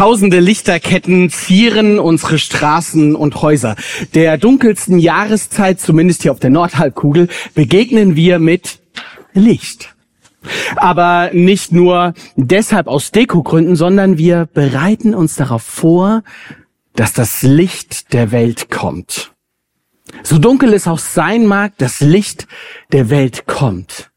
Tausende Lichterketten zieren unsere Straßen und Häuser. Der dunkelsten Jahreszeit, zumindest hier auf der Nordhalbkugel, begegnen wir mit Licht. Aber nicht nur deshalb aus Dekogründen, sondern wir bereiten uns darauf vor, dass das Licht der Welt kommt. So dunkel es auch sein mag, das Licht der Welt kommt.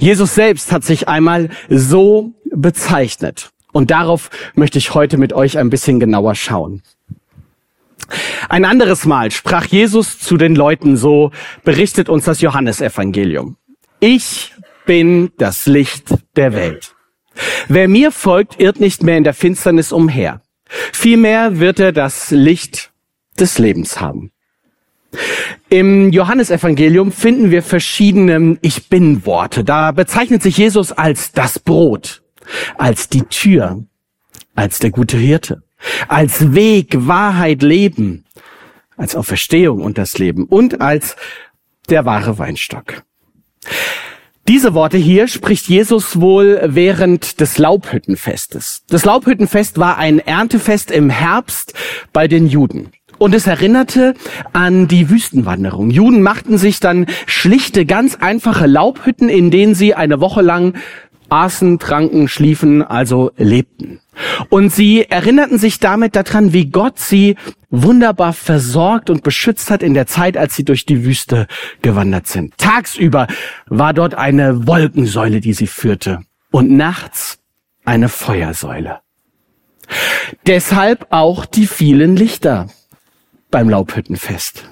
Jesus selbst hat sich einmal so bezeichnet. Und darauf möchte ich heute mit euch ein bisschen genauer schauen. Ein anderes Mal sprach Jesus zu den Leuten, so berichtet uns das Johannesevangelium. Ich bin das Licht der Welt. Wer mir folgt, irrt nicht mehr in der Finsternis umher. Vielmehr wird er das Licht des Lebens haben. Im Johannesevangelium finden wir verschiedene Ich bin Worte. Da bezeichnet sich Jesus als das Brot, als die Tür, als der gute Hirte, als Weg, Wahrheit, Leben, als Auferstehung und das Leben und als der wahre Weinstock. Diese Worte hier spricht Jesus wohl während des Laubhüttenfestes. Das Laubhüttenfest war ein Erntefest im Herbst bei den Juden. Und es erinnerte an die Wüstenwanderung. Juden machten sich dann schlichte, ganz einfache Laubhütten, in denen sie eine Woche lang aßen, tranken, schliefen, also lebten. Und sie erinnerten sich damit daran, wie Gott sie wunderbar versorgt und beschützt hat in der Zeit, als sie durch die Wüste gewandert sind. Tagsüber war dort eine Wolkensäule, die sie führte und nachts eine Feuersäule. Deshalb auch die vielen Lichter beim Laubhüttenfest.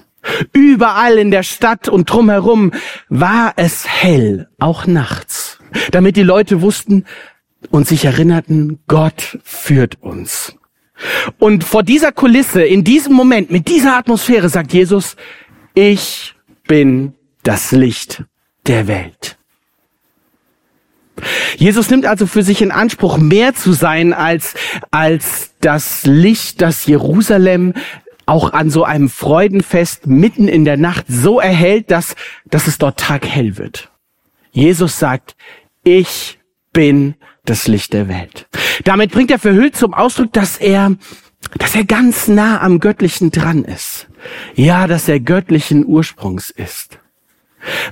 Überall in der Stadt und drumherum war es hell, auch nachts, damit die Leute wussten und sich erinnerten, Gott führt uns. Und vor dieser Kulisse, in diesem Moment, mit dieser Atmosphäre sagt Jesus, ich bin das Licht der Welt. Jesus nimmt also für sich in Anspruch, mehr zu sein als, als das Licht, das Jerusalem auch an so einem Freudenfest mitten in der Nacht so erhält, dass, dass es dort taghell wird. Jesus sagt, ich bin das Licht der Welt. Damit bringt er verhüllt zum Ausdruck, dass er, dass er ganz nah am Göttlichen dran ist. Ja, dass er göttlichen Ursprungs ist.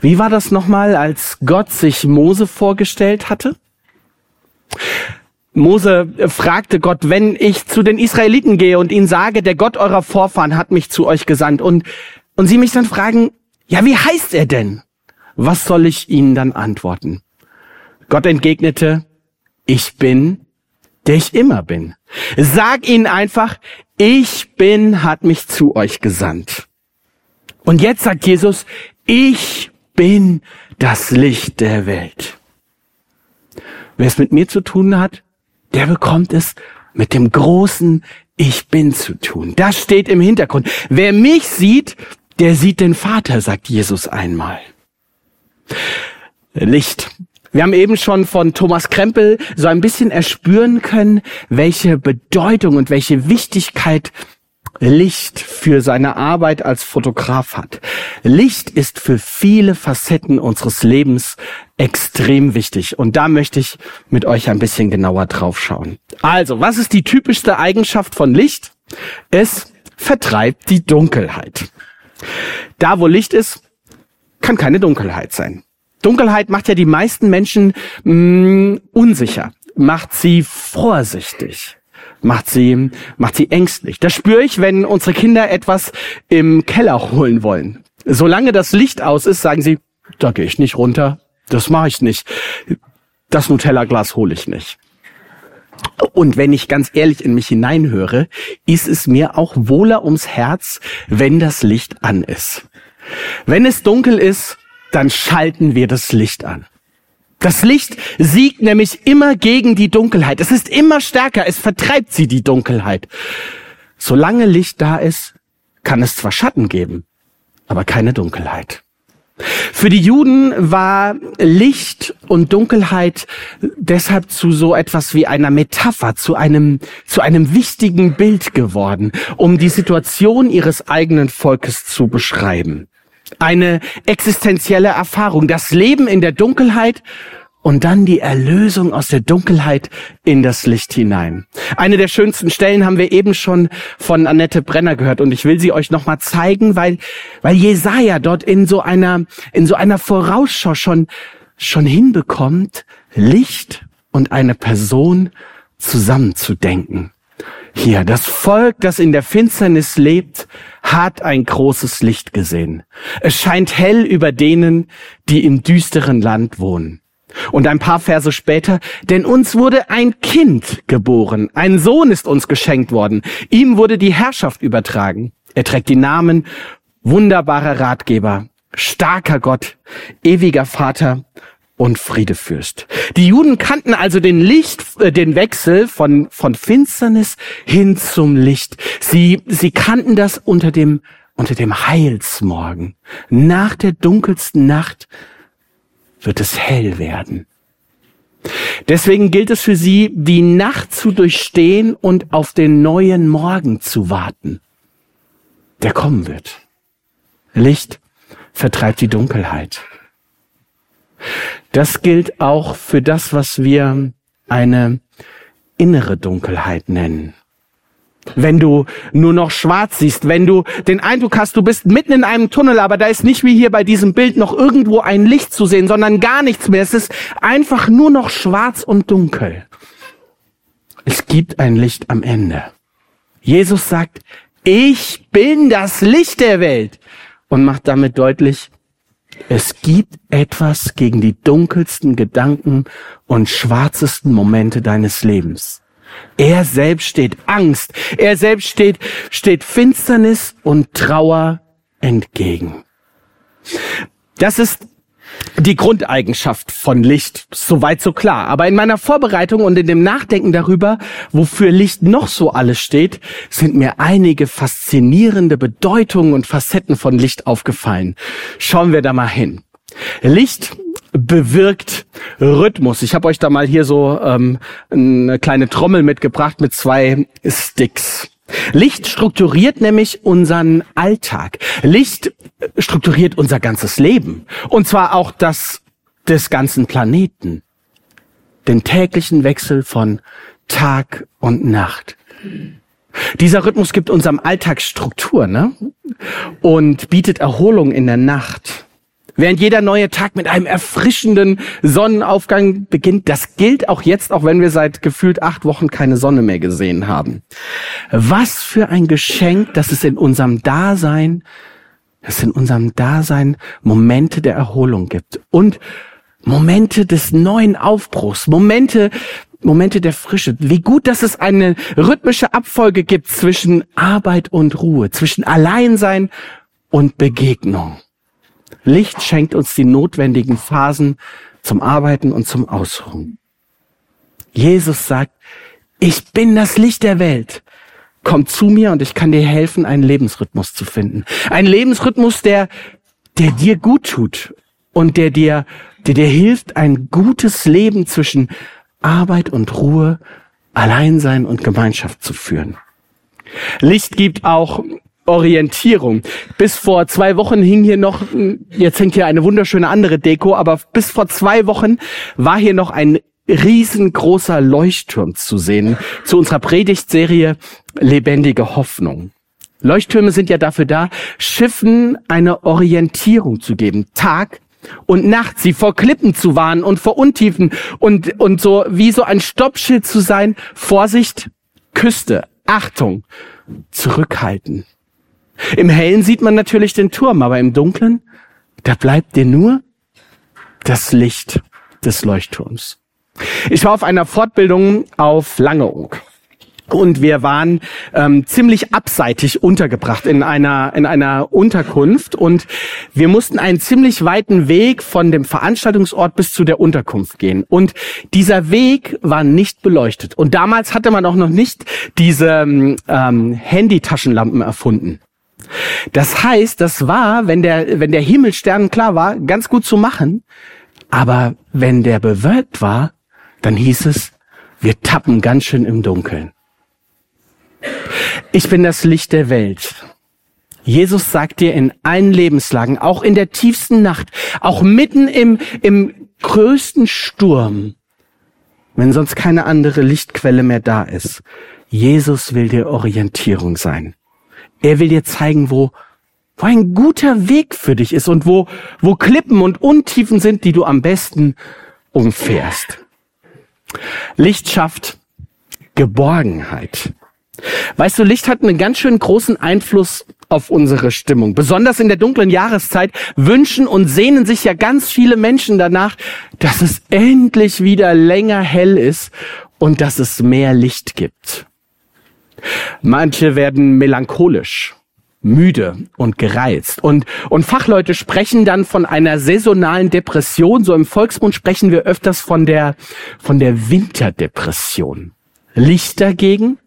Wie war das nochmal, als Gott sich Mose vorgestellt hatte? Mose fragte Gott, wenn ich zu den Israeliten gehe und ihnen sage, der Gott eurer Vorfahren hat mich zu euch gesandt und, und sie mich dann fragen, ja, wie heißt er denn? Was soll ich ihnen dann antworten? Gott entgegnete, ich bin, der ich immer bin. Sag ihnen einfach, ich bin, hat mich zu euch gesandt. Und jetzt sagt Jesus, ich bin das Licht der Welt. Wer es mit mir zu tun hat, der bekommt es mit dem großen Ich bin zu tun. Das steht im Hintergrund. Wer mich sieht, der sieht den Vater, sagt Jesus einmal. Licht. Wir haben eben schon von Thomas Krempel so ein bisschen erspüren können, welche Bedeutung und welche Wichtigkeit Licht für seine Arbeit als Fotograf hat. Licht ist für viele Facetten unseres Lebens extrem wichtig. Und da möchte ich mit euch ein bisschen genauer drauf schauen. Also, was ist die typischste Eigenschaft von Licht? Es vertreibt die Dunkelheit. Da, wo Licht ist, kann keine Dunkelheit sein. Dunkelheit macht ja die meisten Menschen mh, mm, unsicher, macht sie vorsichtig macht sie, macht sie ängstlich. Das spüre ich, wenn unsere Kinder etwas im Keller holen wollen. Solange das Licht aus ist, sagen sie, da gehe ich nicht runter, das mache ich nicht. Das Nutella-Glas hole ich nicht. Und wenn ich ganz ehrlich in mich hineinhöre, ist es mir auch wohler ums Herz, wenn das Licht an ist. Wenn es dunkel ist, dann schalten wir das Licht an. Das Licht siegt nämlich immer gegen die Dunkelheit. Es ist immer stärker. Es vertreibt sie, die Dunkelheit. Solange Licht da ist, kann es zwar Schatten geben, aber keine Dunkelheit. Für die Juden war Licht und Dunkelheit deshalb zu so etwas wie einer Metapher, zu einem, zu einem wichtigen Bild geworden, um die Situation ihres eigenen Volkes zu beschreiben. Eine existenzielle Erfahrung, das Leben in der Dunkelheit und dann die Erlösung aus der Dunkelheit in das Licht hinein. Eine der schönsten Stellen haben wir eben schon von Annette Brenner gehört und ich will sie euch nochmal zeigen, weil, weil Jesaja dort in so einer, in so einer Vorausschau schon, schon hinbekommt, Licht und eine Person zusammenzudenken. Hier, das Volk, das in der Finsternis lebt, hat ein großes Licht gesehen. Es scheint hell über denen, die im düsteren Land wohnen. Und ein paar Verse später, denn uns wurde ein Kind geboren, ein Sohn ist uns geschenkt worden, ihm wurde die Herrschaft übertragen. Er trägt die Namen wunderbarer Ratgeber, starker Gott, ewiger Vater und Friedefürst. Die Juden kannten also den Licht, äh, den Wechsel von, von Finsternis hin zum Licht. Sie, sie kannten das unter dem, unter dem Heilsmorgen. Nach der dunkelsten Nacht wird es hell werden. Deswegen gilt es für sie, die Nacht zu durchstehen und auf den neuen Morgen zu warten, der kommen wird. Licht vertreibt die Dunkelheit. Das gilt auch für das, was wir eine innere Dunkelheit nennen. Wenn du nur noch schwarz siehst, wenn du den Eindruck hast, du bist mitten in einem Tunnel, aber da ist nicht wie hier bei diesem Bild noch irgendwo ein Licht zu sehen, sondern gar nichts mehr. Es ist einfach nur noch schwarz und dunkel. Es gibt ein Licht am Ende. Jesus sagt, ich bin das Licht der Welt und macht damit deutlich, es gibt etwas gegen die dunkelsten Gedanken und schwarzesten Momente deines Lebens. Er selbst steht Angst, er selbst steht, steht Finsternis und Trauer entgegen. Das ist die Grundeigenschaft von Licht, soweit so klar. Aber in meiner Vorbereitung und in dem Nachdenken darüber, wofür Licht noch so alles steht, sind mir einige faszinierende Bedeutungen und Facetten von Licht aufgefallen. Schauen wir da mal hin. Licht bewirkt Rhythmus. Ich habe euch da mal hier so ähm, eine kleine Trommel mitgebracht mit zwei Sticks. Licht strukturiert nämlich unseren Alltag. Licht strukturiert unser ganzes Leben. Und zwar auch das des ganzen Planeten. Den täglichen Wechsel von Tag und Nacht. Dieser Rhythmus gibt unserem Alltag Struktur, ne? Und bietet Erholung in der Nacht. Während jeder neue Tag mit einem erfrischenden Sonnenaufgang beginnt, das gilt auch jetzt, auch wenn wir seit gefühlt acht Wochen keine Sonne mehr gesehen haben. Was für ein Geschenk, dass es in unserem Dasein, dass es in unserem Dasein Momente der Erholung gibt und Momente des neuen Aufbruchs, Momente, Momente der Frische. Wie gut, dass es eine rhythmische Abfolge gibt zwischen Arbeit und Ruhe, zwischen Alleinsein und Begegnung. Licht schenkt uns die notwendigen Phasen zum Arbeiten und zum Ausruhen. Jesus sagt, ich bin das Licht der Welt. Komm zu mir und ich kann dir helfen, einen Lebensrhythmus zu finden. Ein Lebensrhythmus, der, der dir gut tut und der dir, der dir hilft, ein gutes Leben zwischen Arbeit und Ruhe, Alleinsein und Gemeinschaft zu führen. Licht gibt auch Orientierung. Bis vor zwei Wochen hing hier noch, jetzt hängt hier eine wunderschöne andere Deko, aber bis vor zwei Wochen war hier noch ein riesengroßer Leuchtturm zu sehen zu unserer Predigtserie Lebendige Hoffnung. Leuchttürme sind ja dafür da, Schiffen eine Orientierung zu geben. Tag und Nacht, sie vor Klippen zu warnen und vor Untiefen und, und so wie so ein Stoppschild zu sein. Vorsicht, Küste, Achtung, zurückhalten. Im Hellen sieht man natürlich den Turm, aber im Dunklen, da bleibt dir nur das Licht des Leuchtturms. Ich war auf einer Fortbildung auf Langeoog. Und wir waren ähm, ziemlich abseitig untergebracht in einer in einer Unterkunft und wir mussten einen ziemlich weiten Weg von dem Veranstaltungsort bis zu der Unterkunft gehen und dieser Weg war nicht beleuchtet und damals hatte man auch noch nicht diese ähm, Handytaschenlampen erfunden. Das heißt, das war, wenn der, wenn der Himmel sternenklar war, ganz gut zu machen. Aber wenn der bewölkt war, dann hieß es, wir tappen ganz schön im Dunkeln. Ich bin das Licht der Welt. Jesus sagt dir in allen Lebenslagen, auch in der tiefsten Nacht, auch mitten im, im größten Sturm, wenn sonst keine andere Lichtquelle mehr da ist. Jesus will dir Orientierung sein. Er will dir zeigen, wo, wo ein guter Weg für dich ist und wo, wo Klippen und Untiefen sind, die du am besten umfährst. Licht schafft Geborgenheit. Weißt du, Licht hat einen ganz schön großen Einfluss auf unsere Stimmung. Besonders in der dunklen Jahreszeit wünschen und sehnen sich ja ganz viele Menschen danach, dass es endlich wieder länger hell ist und dass es mehr Licht gibt. Manche werden melancholisch, müde und gereizt. Und, und Fachleute sprechen dann von einer saisonalen Depression. So im Volksmund sprechen wir öfters von der, von der Winterdepression. Licht dagegen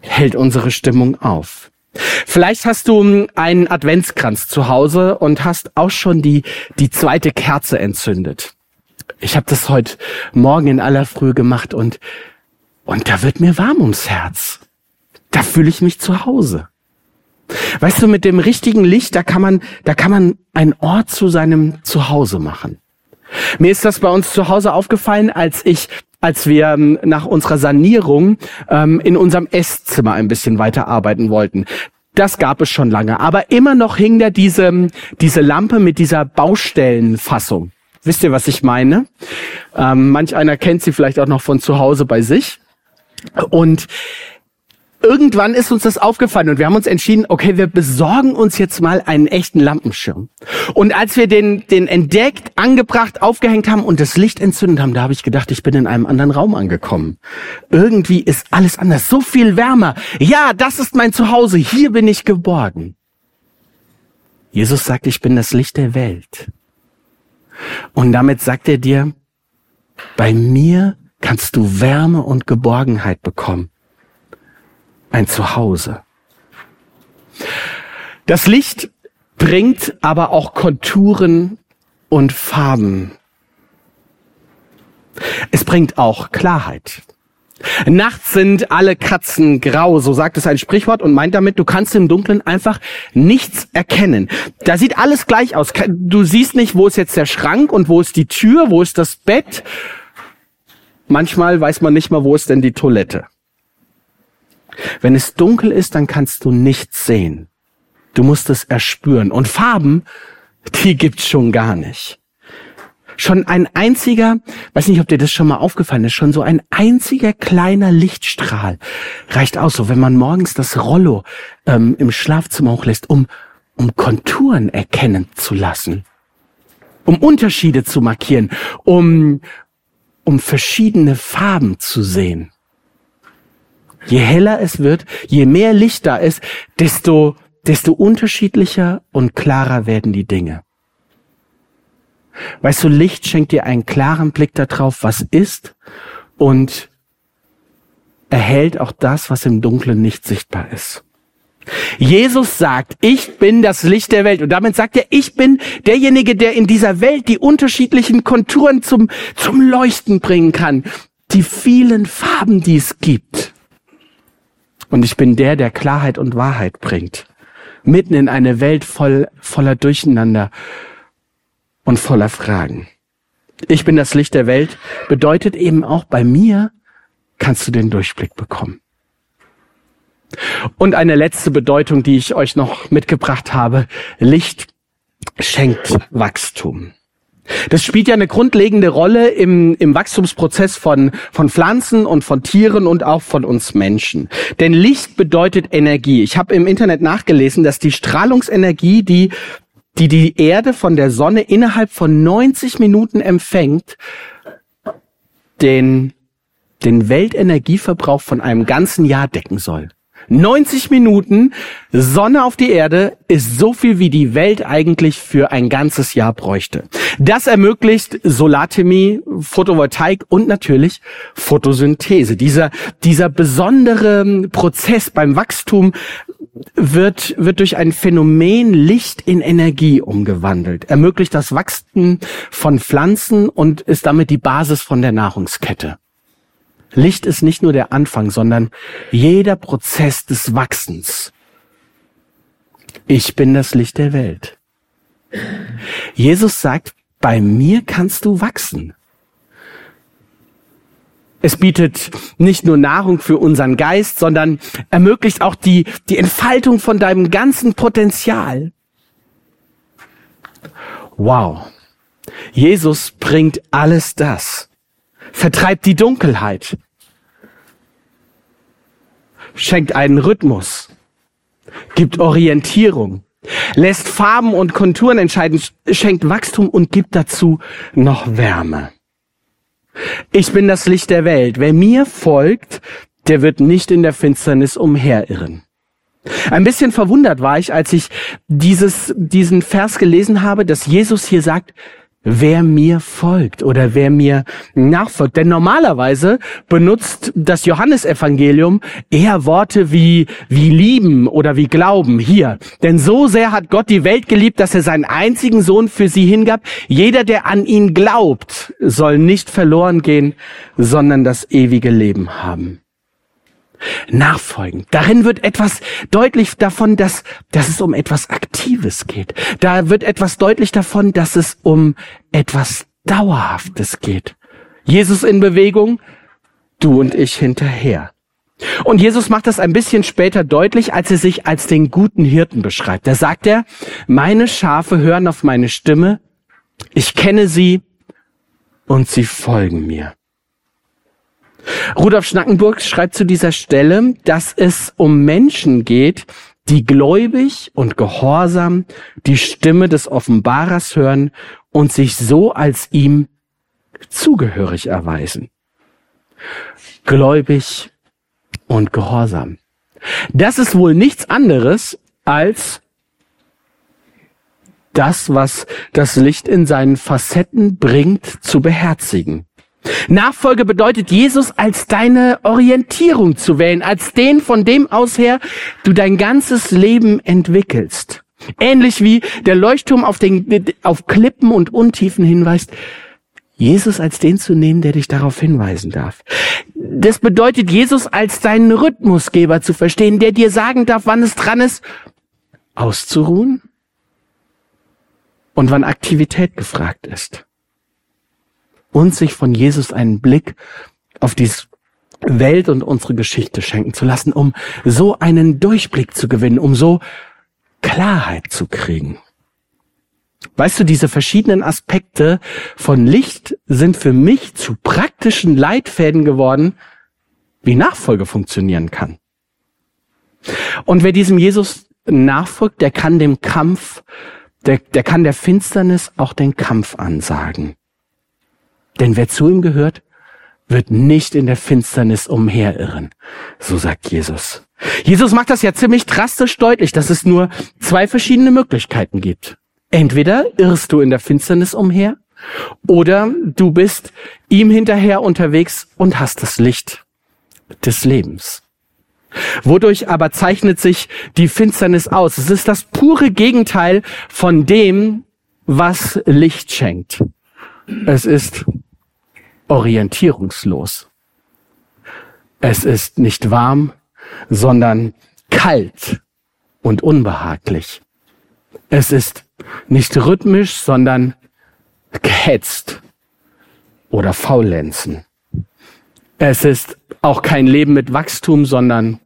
hält unsere Stimmung auf. Vielleicht hast du einen Adventskranz zu Hause und hast auch schon die, die zweite Kerze entzündet. Ich habe das heute Morgen in aller Früh gemacht und, und da wird mir warm ums Herz. Da fühle ich mich zu Hause. Weißt du, mit dem richtigen Licht, da kann man, da kann man einen Ort zu seinem Zuhause machen. Mir ist das bei uns zu Hause aufgefallen, als ich als wir ähm, nach unserer Sanierung ähm, in unserem Esszimmer ein bisschen weiter arbeiten wollten. Das gab es schon lange, aber immer noch hing da diese, diese Lampe mit dieser Baustellenfassung. Wisst ihr, was ich meine? Ähm, manch einer kennt sie vielleicht auch noch von zu Hause bei sich. Und irgendwann ist uns das aufgefallen und wir haben uns entschieden, okay, wir besorgen uns jetzt mal einen echten Lampenschirm. Und als wir den, den entdeckt, angebracht, aufgehängt haben und das Licht entzündet haben, da habe ich gedacht, ich bin in einem anderen Raum angekommen. Irgendwie ist alles anders, so viel wärmer. Ja, das ist mein Zuhause, hier bin ich geborgen. Jesus sagt, ich bin das Licht der Welt. Und damit sagt er dir, bei mir kannst du Wärme und Geborgenheit bekommen ein Zuhause. Das Licht bringt aber auch Konturen und Farben. Es bringt auch Klarheit. Nachts sind alle Katzen grau, so sagt es ein Sprichwort und meint damit, du kannst im Dunkeln einfach nichts erkennen. Da sieht alles gleich aus. Du siehst nicht, wo ist jetzt der Schrank und wo ist die Tür, wo ist das Bett. Manchmal weiß man nicht mal, wo ist denn die Toilette. Wenn es dunkel ist, dann kannst du nichts sehen. Du musst es erspüren. Und Farben, die gibt's schon gar nicht. Schon ein einziger, weiß nicht, ob dir das schon mal aufgefallen ist, schon so ein einziger kleiner Lichtstrahl reicht aus, so wenn man morgens das Rollo ähm, im Schlafzimmer hochlässt, um, um Konturen erkennen zu lassen, um Unterschiede zu markieren, um, um verschiedene Farben zu sehen. Je heller es wird, je mehr Licht da ist, desto, desto unterschiedlicher und klarer werden die Dinge. Weißt du, Licht schenkt dir einen klaren Blick darauf, was ist und erhält auch das, was im Dunkeln nicht sichtbar ist. Jesus sagt, ich bin das Licht der Welt. Und damit sagt er, ich bin derjenige, der in dieser Welt die unterschiedlichen Konturen zum, zum Leuchten bringen kann. Die vielen Farben, die es gibt. Und ich bin der, der Klarheit und Wahrheit bringt. Mitten in eine Welt voll, voller Durcheinander und voller Fragen. Ich bin das Licht der Welt bedeutet eben auch bei mir kannst du den Durchblick bekommen. Und eine letzte Bedeutung, die ich euch noch mitgebracht habe. Licht schenkt Wachstum. Das spielt ja eine grundlegende Rolle im, im Wachstumsprozess von, von Pflanzen und von Tieren und auch von uns Menschen. Denn Licht bedeutet Energie. Ich habe im Internet nachgelesen, dass die Strahlungsenergie, die die die Erde von der Sonne innerhalb von 90 Minuten empfängt, den, den Weltenergieverbrauch von einem ganzen Jahr decken soll. 90 Minuten Sonne auf die Erde ist so viel, wie die Welt eigentlich für ein ganzes Jahr bräuchte. Das ermöglicht Solarthermie, Photovoltaik und natürlich Photosynthese. Dieser, dieser besondere Prozess beim Wachstum wird, wird durch ein Phänomen Licht in Energie umgewandelt, ermöglicht das Wachstum von Pflanzen und ist damit die Basis von der Nahrungskette. Licht ist nicht nur der Anfang, sondern jeder Prozess des Wachsens. Ich bin das Licht der Welt. Jesus sagt, bei mir kannst du wachsen. Es bietet nicht nur Nahrung für unseren Geist, sondern ermöglicht auch die, die Entfaltung von deinem ganzen Potenzial. Wow. Jesus bringt alles das. Vertreibt die Dunkelheit. Schenkt einen Rhythmus. Gibt Orientierung. Lässt Farben und Konturen entscheiden. Schenkt Wachstum und gibt dazu noch Wärme. Ich bin das Licht der Welt. Wer mir folgt, der wird nicht in der Finsternis umherirren. Ein bisschen verwundert war ich, als ich dieses, diesen Vers gelesen habe, dass Jesus hier sagt, wer mir folgt oder wer mir nachfolgt. Denn normalerweise benutzt das Johannesevangelium eher Worte wie, wie lieben oder wie glauben hier. Denn so sehr hat Gott die Welt geliebt, dass er seinen einzigen Sohn für sie hingab. Jeder, der an ihn glaubt, soll nicht verloren gehen, sondern das ewige Leben haben. Nachfolgen. Darin wird etwas deutlich davon, dass, dass es um etwas Aktives geht. Da wird etwas deutlich davon, dass es um etwas Dauerhaftes geht. Jesus in Bewegung, du und ich hinterher. Und Jesus macht das ein bisschen später deutlich, als er sich als den guten Hirten beschreibt. Da sagt er, meine Schafe hören auf meine Stimme, ich kenne sie und sie folgen mir. Rudolf Schnackenburg schreibt zu dieser Stelle, dass es um Menschen geht, die gläubig und gehorsam die Stimme des Offenbarers hören und sich so als ihm zugehörig erweisen. Gläubig und gehorsam. Das ist wohl nichts anderes als das, was das Licht in seinen Facetten bringt, zu beherzigen. Nachfolge bedeutet, Jesus als deine Orientierung zu wählen, als den, von dem aus her du dein ganzes Leben entwickelst. Ähnlich wie der Leuchtturm auf, den, auf Klippen und Untiefen hinweist, Jesus als den zu nehmen, der dich darauf hinweisen darf. Das bedeutet, Jesus als deinen Rhythmusgeber zu verstehen, der dir sagen darf, wann es dran ist, auszuruhen und wann Aktivität gefragt ist und sich von Jesus einen Blick auf die Welt und unsere Geschichte schenken zu lassen, um so einen Durchblick zu gewinnen, um so Klarheit zu kriegen. Weißt du, diese verschiedenen Aspekte von Licht sind für mich zu praktischen Leitfäden geworden, wie Nachfolge funktionieren kann. Und wer diesem Jesus nachfolgt, der kann dem Kampf, der, der kann der Finsternis auch den Kampf ansagen. Denn wer zu ihm gehört, wird nicht in der Finsternis umherirren. So sagt Jesus. Jesus macht das ja ziemlich drastisch deutlich, dass es nur zwei verschiedene Möglichkeiten gibt. Entweder irrst du in der Finsternis umher oder du bist ihm hinterher unterwegs und hast das Licht des Lebens. Wodurch aber zeichnet sich die Finsternis aus? Es ist das pure Gegenteil von dem, was Licht schenkt. Es ist orientierungslos. Es ist nicht warm, sondern kalt und unbehaglich. Es ist nicht rhythmisch, sondern gehetzt oder faulenzen. Es ist auch kein Leben mit Wachstum, sondern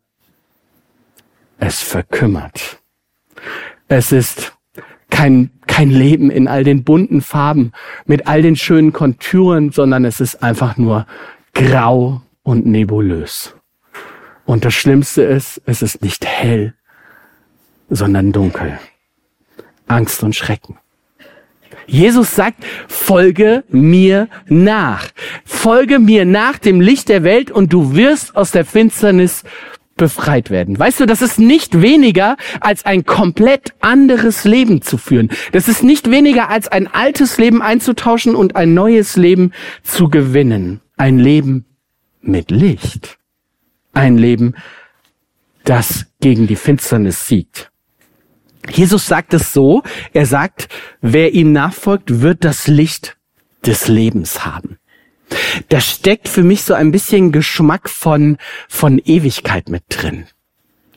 es verkümmert. Es ist kein, kein Leben in all den bunten Farben, mit all den schönen Konturen, sondern es ist einfach nur grau und nebulös. Und das Schlimmste ist, es ist nicht hell, sondern dunkel. Angst und Schrecken. Jesus sagt, folge mir nach. Folge mir nach dem Licht der Welt und du wirst aus der Finsternis befreit werden. Weißt du, das ist nicht weniger als ein komplett anderes Leben zu führen. Das ist nicht weniger als ein altes Leben einzutauschen und ein neues Leben zu gewinnen. Ein Leben mit Licht. Ein Leben, das gegen die Finsternis siegt. Jesus sagt es so, er sagt, wer ihm nachfolgt, wird das Licht des Lebens haben. Da steckt für mich so ein bisschen Geschmack von, von Ewigkeit mit drin.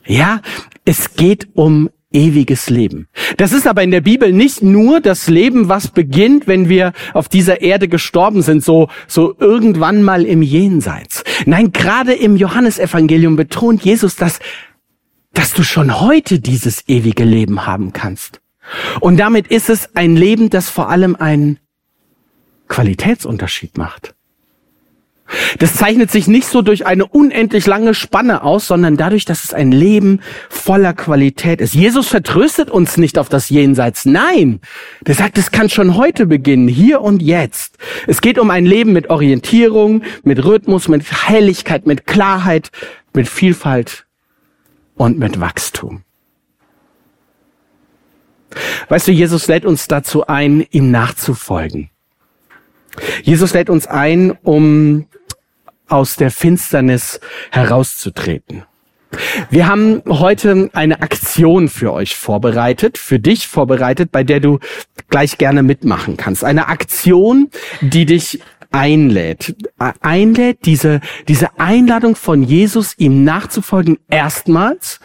Ja, es geht um ewiges Leben. Das ist aber in der Bibel nicht nur das Leben, was beginnt, wenn wir auf dieser Erde gestorben sind, so, so irgendwann mal im Jenseits. Nein, gerade im Johannesevangelium betont Jesus, dass, dass du schon heute dieses ewige Leben haben kannst. Und damit ist es ein Leben, das vor allem einen Qualitätsunterschied macht. Das zeichnet sich nicht so durch eine unendlich lange Spanne aus, sondern dadurch, dass es ein Leben voller Qualität ist. Jesus vertröstet uns nicht auf das Jenseits. Nein, der sagt, es kann schon heute beginnen, hier und jetzt. Es geht um ein Leben mit Orientierung, mit Rhythmus, mit Helligkeit, mit Klarheit, mit Vielfalt und mit Wachstum. Weißt du, Jesus lädt uns dazu ein, ihm nachzufolgen. Jesus lädt uns ein, um aus der Finsternis herauszutreten. Wir haben heute eine Aktion für euch vorbereitet, für dich vorbereitet, bei der du gleich gerne mitmachen kannst. Eine Aktion, die dich einlädt, einlädt, diese, diese Einladung von Jesus, ihm nachzufolgen, erstmals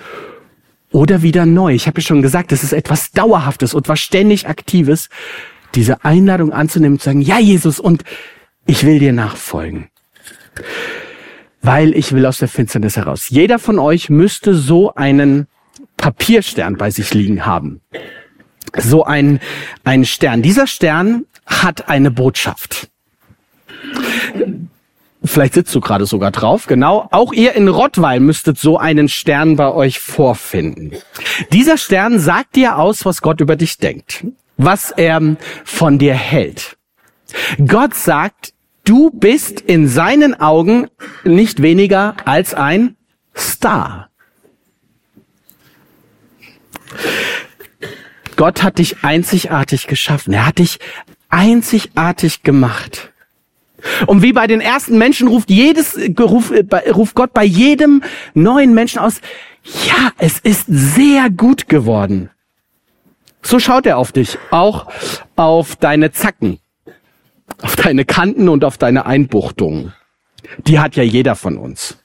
oder wieder neu. Ich habe ja schon gesagt, es ist etwas Dauerhaftes und was ständig Aktives, diese Einladung anzunehmen und zu sagen, ja Jesus, und ich will dir nachfolgen weil ich will aus der Finsternis heraus. Jeder von euch müsste so einen Papierstern bei sich liegen haben. So ein, ein Stern. Dieser Stern hat eine Botschaft. Vielleicht sitzt du gerade sogar drauf, genau. Auch ihr in Rottweil müsstet so einen Stern bei euch vorfinden. Dieser Stern sagt dir aus, was Gott über dich denkt, was er von dir hält. Gott sagt, Du bist in seinen Augen nicht weniger als ein Star. Gott hat dich einzigartig geschaffen. Er hat dich einzigartig gemacht. Und wie bei den ersten Menschen ruft jedes, ruft, Gott bei jedem neuen Menschen aus, ja, es ist sehr gut geworden. So schaut er auf dich, auch auf deine Zacken auf deine Kanten und auf deine Einbuchtungen. Die hat ja jeder von uns.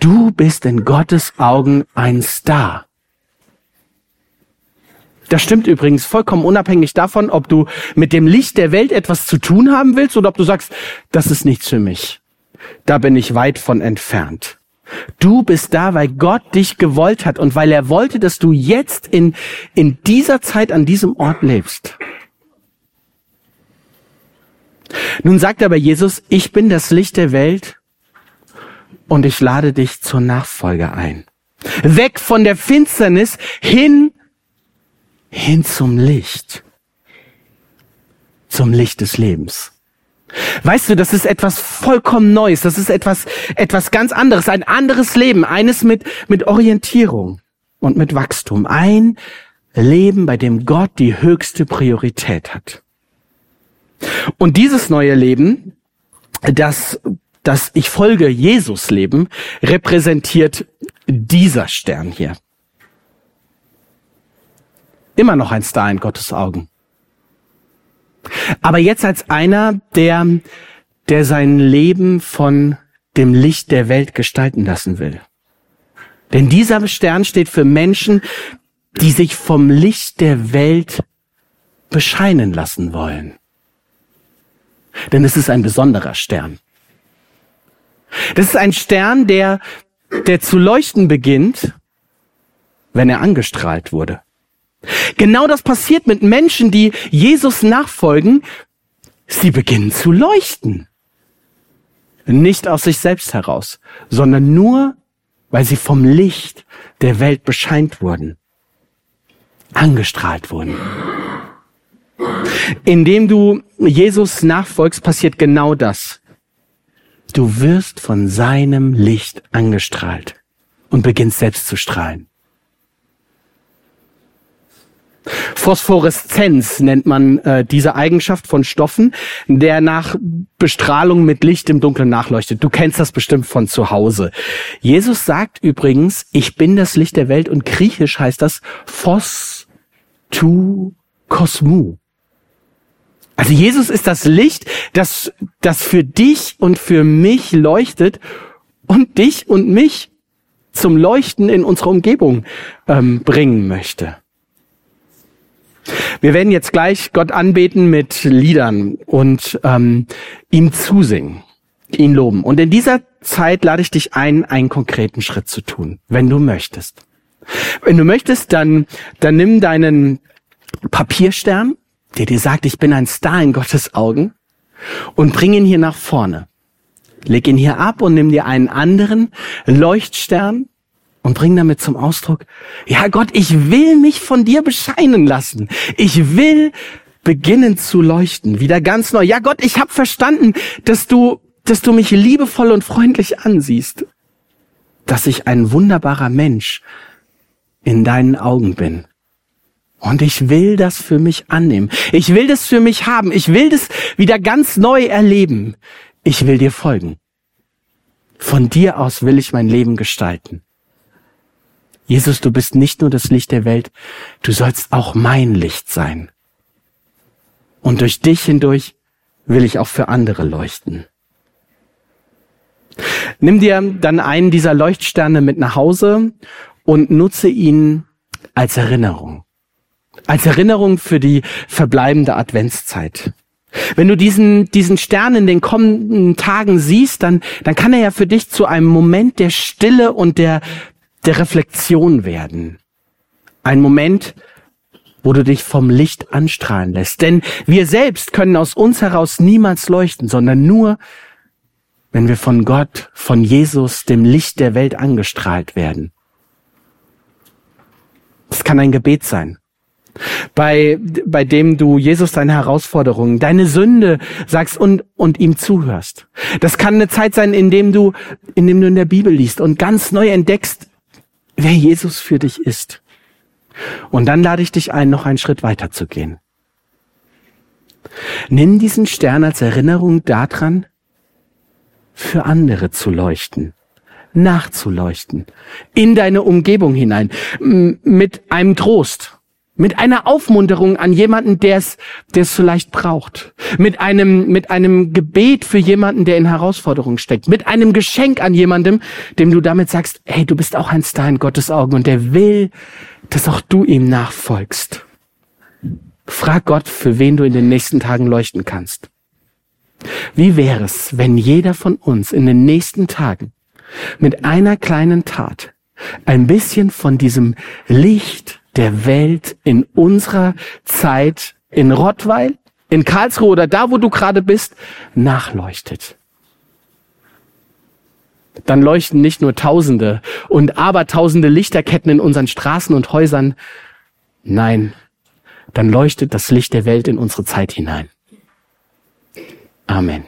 Du bist in Gottes Augen ein Star. Das stimmt übrigens vollkommen unabhängig davon, ob du mit dem Licht der Welt etwas zu tun haben willst oder ob du sagst, das ist nichts für mich. Da bin ich weit von entfernt. Du bist da, weil Gott dich gewollt hat und weil er wollte, dass du jetzt in, in dieser Zeit an diesem Ort lebst. Nun sagt aber Jesus, ich bin das Licht der Welt und ich lade dich zur Nachfolge ein. Weg von der Finsternis hin, hin zum Licht. Zum Licht des Lebens. Weißt du, das ist etwas vollkommen Neues. Das ist etwas, etwas ganz anderes. Ein anderes Leben. Eines mit, mit Orientierung und mit Wachstum. Ein Leben, bei dem Gott die höchste Priorität hat. Und dieses neue Leben, das, das ich folge Jesus Leben, repräsentiert dieser Stern hier. Immer noch ein Star in Gottes Augen. Aber jetzt als einer, der, der sein Leben von dem Licht der Welt gestalten lassen will. Denn dieser Stern steht für Menschen, die sich vom Licht der Welt bescheinen lassen wollen. Denn es ist ein besonderer Stern. Das ist ein Stern, der, der zu leuchten beginnt, wenn er angestrahlt wurde. Genau das passiert mit Menschen, die Jesus nachfolgen. Sie beginnen zu leuchten. Nicht aus sich selbst heraus, sondern nur, weil sie vom Licht der Welt bescheint wurden, angestrahlt wurden. Indem du Jesus nachfolgst, passiert genau das. Du wirst von seinem Licht angestrahlt und beginnst selbst zu strahlen. Phosphoreszenz nennt man äh, diese Eigenschaft von Stoffen, der nach Bestrahlung mit Licht im Dunkeln nachleuchtet. Du kennst das bestimmt von zu Hause. Jesus sagt übrigens, ich bin das Licht der Welt und griechisch heißt das Phos tu kosmu. Also Jesus ist das Licht, das, das für dich und für mich leuchtet und dich und mich zum Leuchten in unserer Umgebung ähm, bringen möchte. Wir werden jetzt gleich Gott anbeten mit Liedern und ähm, ihm zusingen, ihn loben. Und in dieser Zeit lade ich dich ein, einen konkreten Schritt zu tun, wenn du möchtest. Wenn du möchtest, dann, dann nimm deinen Papierstern, der dir sagt, ich bin ein Star in Gottes Augen, und bring ihn hier nach vorne. Leg ihn hier ab und nimm dir einen anderen Leuchtstern und bring damit zum Ausdruck, ja Gott, ich will mich von dir bescheinen lassen. Ich will beginnen zu leuchten, wieder ganz neu. Ja Gott, ich habe verstanden, dass du, dass du mich liebevoll und freundlich ansiehst, dass ich ein wunderbarer Mensch in deinen Augen bin. Und ich will das für mich annehmen. Ich will das für mich haben. Ich will das wieder ganz neu erleben. Ich will dir folgen. Von dir aus will ich mein Leben gestalten. Jesus, du bist nicht nur das Licht der Welt, du sollst auch mein Licht sein. Und durch dich hindurch will ich auch für andere leuchten. Nimm dir dann einen dieser Leuchtsterne mit nach Hause und nutze ihn als Erinnerung. Als Erinnerung für die verbleibende Adventszeit. Wenn du diesen, diesen Stern in den kommenden Tagen siehst, dann, dann kann er ja für dich zu einem Moment der Stille und der, der Reflexion werden. Ein Moment, wo du dich vom Licht anstrahlen lässt. Denn wir selbst können aus uns heraus niemals leuchten, sondern nur, wenn wir von Gott, von Jesus, dem Licht der Welt angestrahlt werden. Das kann ein Gebet sein bei, bei dem du Jesus deine Herausforderungen, deine Sünde sagst und, und ihm zuhörst. Das kann eine Zeit sein, in dem du, in dem du in der Bibel liest und ganz neu entdeckst, wer Jesus für dich ist. Und dann lade ich dich ein, noch einen Schritt weiter zu gehen. Nimm diesen Stern als Erinnerung daran, für andere zu leuchten nachzuleuchten, in deine Umgebung hinein, mit einem Trost, mit einer Aufmunterung an jemanden, der es, der es vielleicht braucht. Mit einem, mit einem Gebet für jemanden, der in Herausforderungen steckt. Mit einem Geschenk an jemandem, dem du damit sagst, hey, du bist auch ein Star in Gottes Augen und der will, dass auch du ihm nachfolgst. Frag Gott, für wen du in den nächsten Tagen leuchten kannst. Wie wäre es, wenn jeder von uns in den nächsten Tagen mit einer kleinen Tat ein bisschen von diesem Licht der Welt in unserer Zeit in Rottweil, in Karlsruhe oder da, wo du gerade bist, nachleuchtet. Dann leuchten nicht nur Tausende und Abertausende Lichterketten in unseren Straßen und Häusern. Nein, dann leuchtet das Licht der Welt in unsere Zeit hinein. Amen.